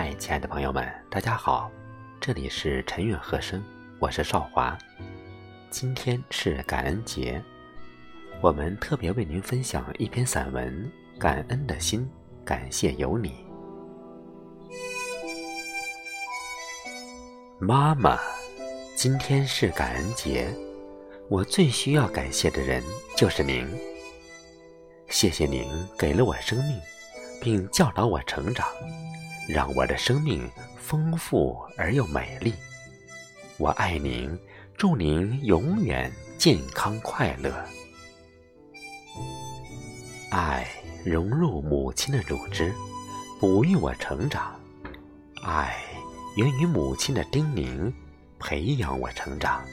嗨，亲爱的朋友们，大家好，这里是陈韵和声，我是少华。今天是感恩节，我们特别为您分享一篇散文《感恩的心》，感谢有你，妈妈。今天是感恩节，我最需要感谢的人就是您。谢谢您给了我生命，并教导我成长。让我的生命丰富而又美丽。我爱您，祝您永远健康快乐。爱融入母亲的乳汁，哺育我成长。爱源于母亲的叮咛，培养我成长。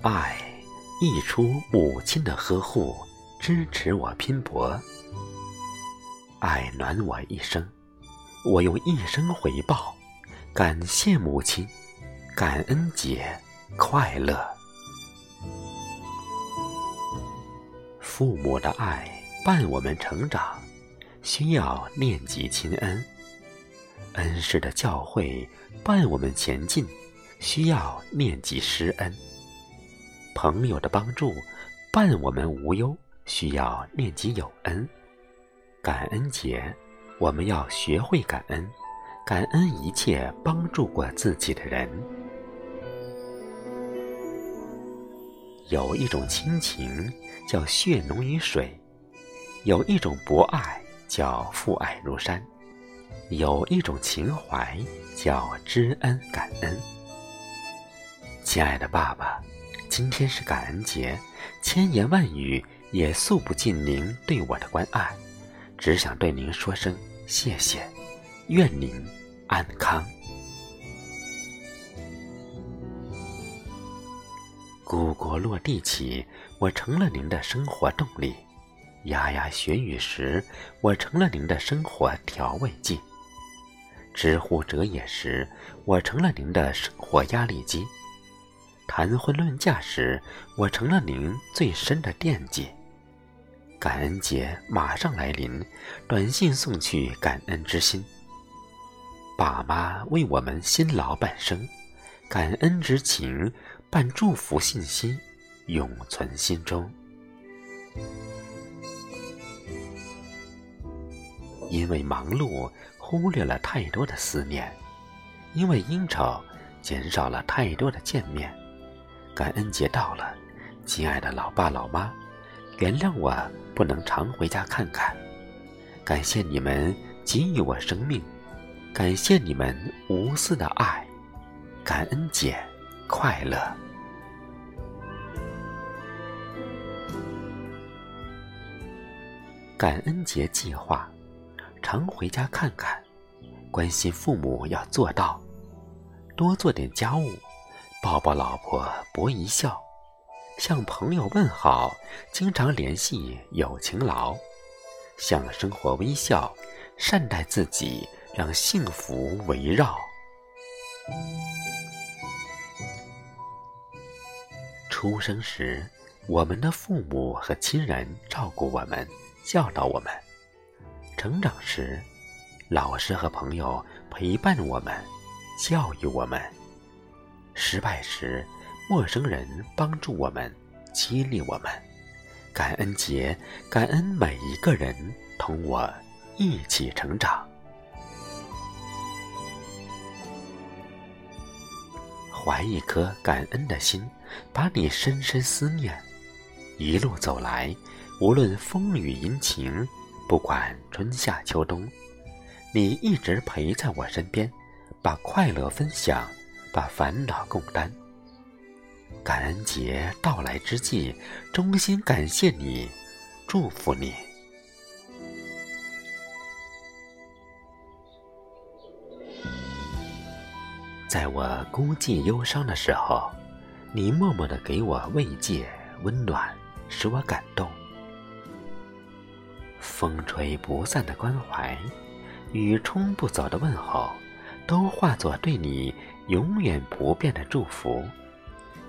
爱溢出母亲的呵护，支持我拼搏。爱暖我一生。我用一生回报，感谢母亲，感恩节快乐。父母的爱伴我们成长，需要念及亲恩；恩师的教诲伴我们前进，需要念及师恩；朋友的帮助伴我们无忧，需要念及有恩。感恩节。我们要学会感恩，感恩一切帮助过自己的人。有一种亲情叫血浓于水，有一种博爱叫父爱如山，有一种情怀叫知恩感恩。亲爱的爸爸，今天是感恩节，千言万语也诉不尽您对我的关爱。只想对您说声谢谢，愿您安康。故国落地起，我成了您的生活动力；牙牙学语时，我成了您的生活调味剂；知乎者也时，我成了您的生活压力机；谈婚论嫁时，我成了您最深的惦记。感恩节马上来临，短信送去感恩之心。爸妈为我们辛劳半生，感恩之情伴祝福信息，永存心中。因为忙碌，忽略了太多的思念；因为应酬，减少了太多的见面。感恩节到了，亲爱的老爸老妈。原谅我不能常回家看看，感谢你们给予我生命，感谢你们无私的爱，感恩节快乐！感恩节计划，常回家看看，关心父母要做到，多做点家务，抱抱老婆博一笑。向朋友问好，经常联系有情劳；向生活微笑，善待自己，让幸福围绕。出生时，我们的父母和亲人照顾我们，教导我们；成长时，老师和朋友陪伴我们，教育我们；失败时，陌生人帮助我们，激励我们。感恩节，感恩每一个人同我一起成长。怀一颗感恩的心，把你深深思念。一路走来，无论风雨阴晴，不管春夏秋冬，你一直陪在我身边，把快乐分享，把烦恼共担。感恩节到来之际，衷心感谢你，祝福你。在我孤寂忧伤的时候，你默默的给我慰藉、温暖，使我感动。风吹不散的关怀，雨冲不走的问候，都化作对你永远不变的祝福。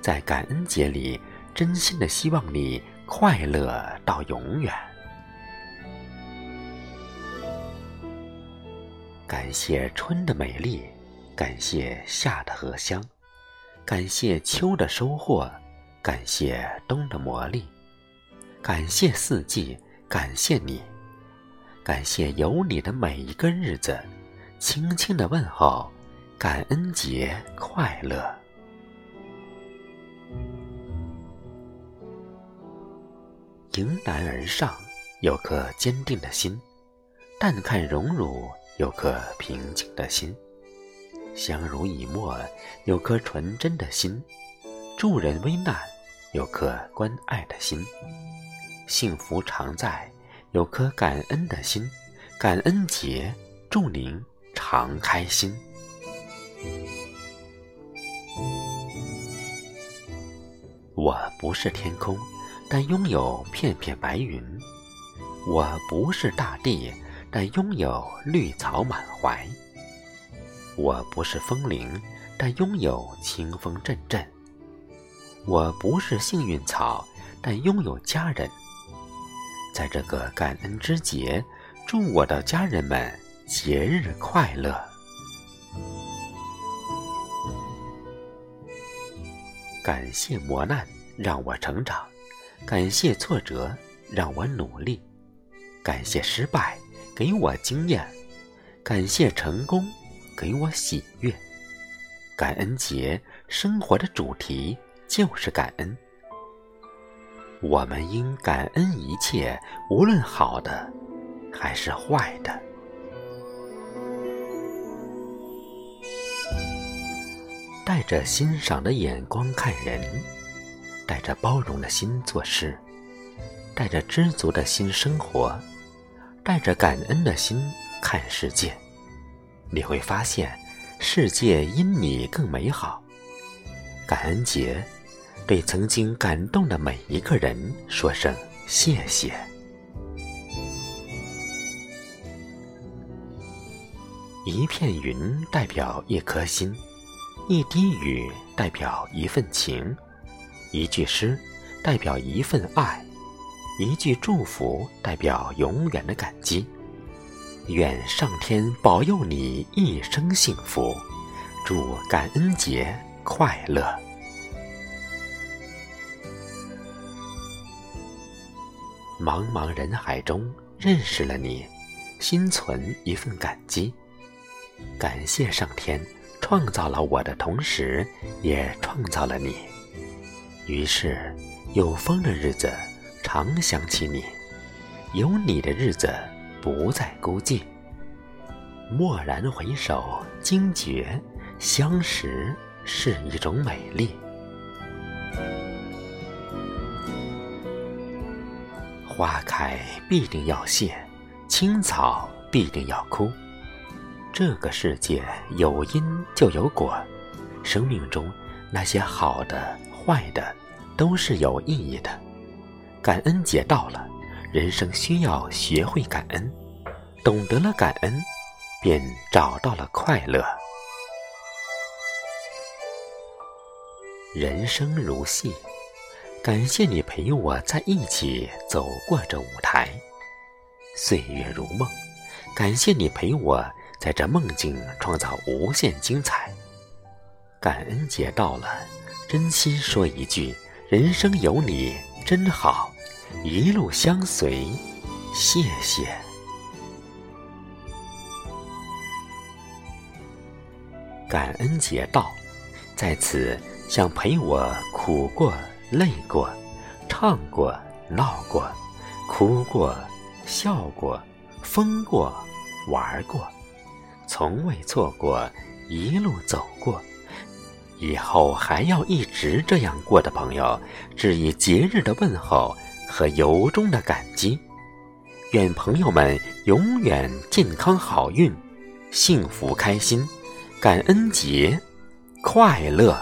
在感恩节里，真心的希望你快乐到永远。感谢春的美丽，感谢夏的荷香，感谢秋的收获，感谢冬的磨砺，感谢四季，感谢你，感谢有你的每一个日子，轻轻的问候，感恩节快乐。迎难而上，有颗坚定的心；淡看荣辱。有颗平静的心，相濡以沫；有颗纯真的心，助人危难；有颗关爱的心，幸福常在；有颗感恩的心，感恩节，祝您常开心。我不是天空，但拥有片片白云；我不是大地。但拥有绿草满怀。我不是风铃，但拥有清风阵阵。我不是幸运草，但拥有家人。在这个感恩之节，祝我的家人们节日快乐。感谢磨难，让我成长；感谢挫折，让我努力；感谢失败。给我经验，感谢成功，给我喜悦。感恩节，生活的主题就是感恩。我们应感恩一切，无论好的还是坏的。带着欣赏的眼光看人，带着包容的心做事，带着知足的心生活。带着感恩的心看世界，你会发现世界因你更美好。感恩节，对曾经感动的每一个人说声谢谢。一片云代表一颗心，一滴雨代表一份情，一句诗代表一份爱。一句祝福代表永远的感激，愿上天保佑你一生幸福，祝感恩节快乐。茫茫人海中认识了你，心存一份感激，感谢上天创造了我的同时，也创造了你。于是有风的日子。常想起你，有你的日子不再孤寂。蓦然回首，惊觉相识是一种美丽。花开必定要谢，青草必定要枯。这个世界有因就有果，生命中那些好的、坏的，都是有意义的。感恩节到了，人生需要学会感恩，懂得了感恩，便找到了快乐。人生如戏，感谢你陪我在一起走过这舞台。岁月如梦，感谢你陪我在这梦境创造无限精彩。感恩节到了，真心说一句：人生有你真好。一路相随，谢谢。感恩节到，在此想陪我苦过、累过、唱过、闹过、哭过、笑过、疯过、玩过，从未错过，一路走过，以后还要一直这样过的朋友，致以节日的问候。和由衷的感激，愿朋友们永远健康好运、幸福开心，感恩节快乐。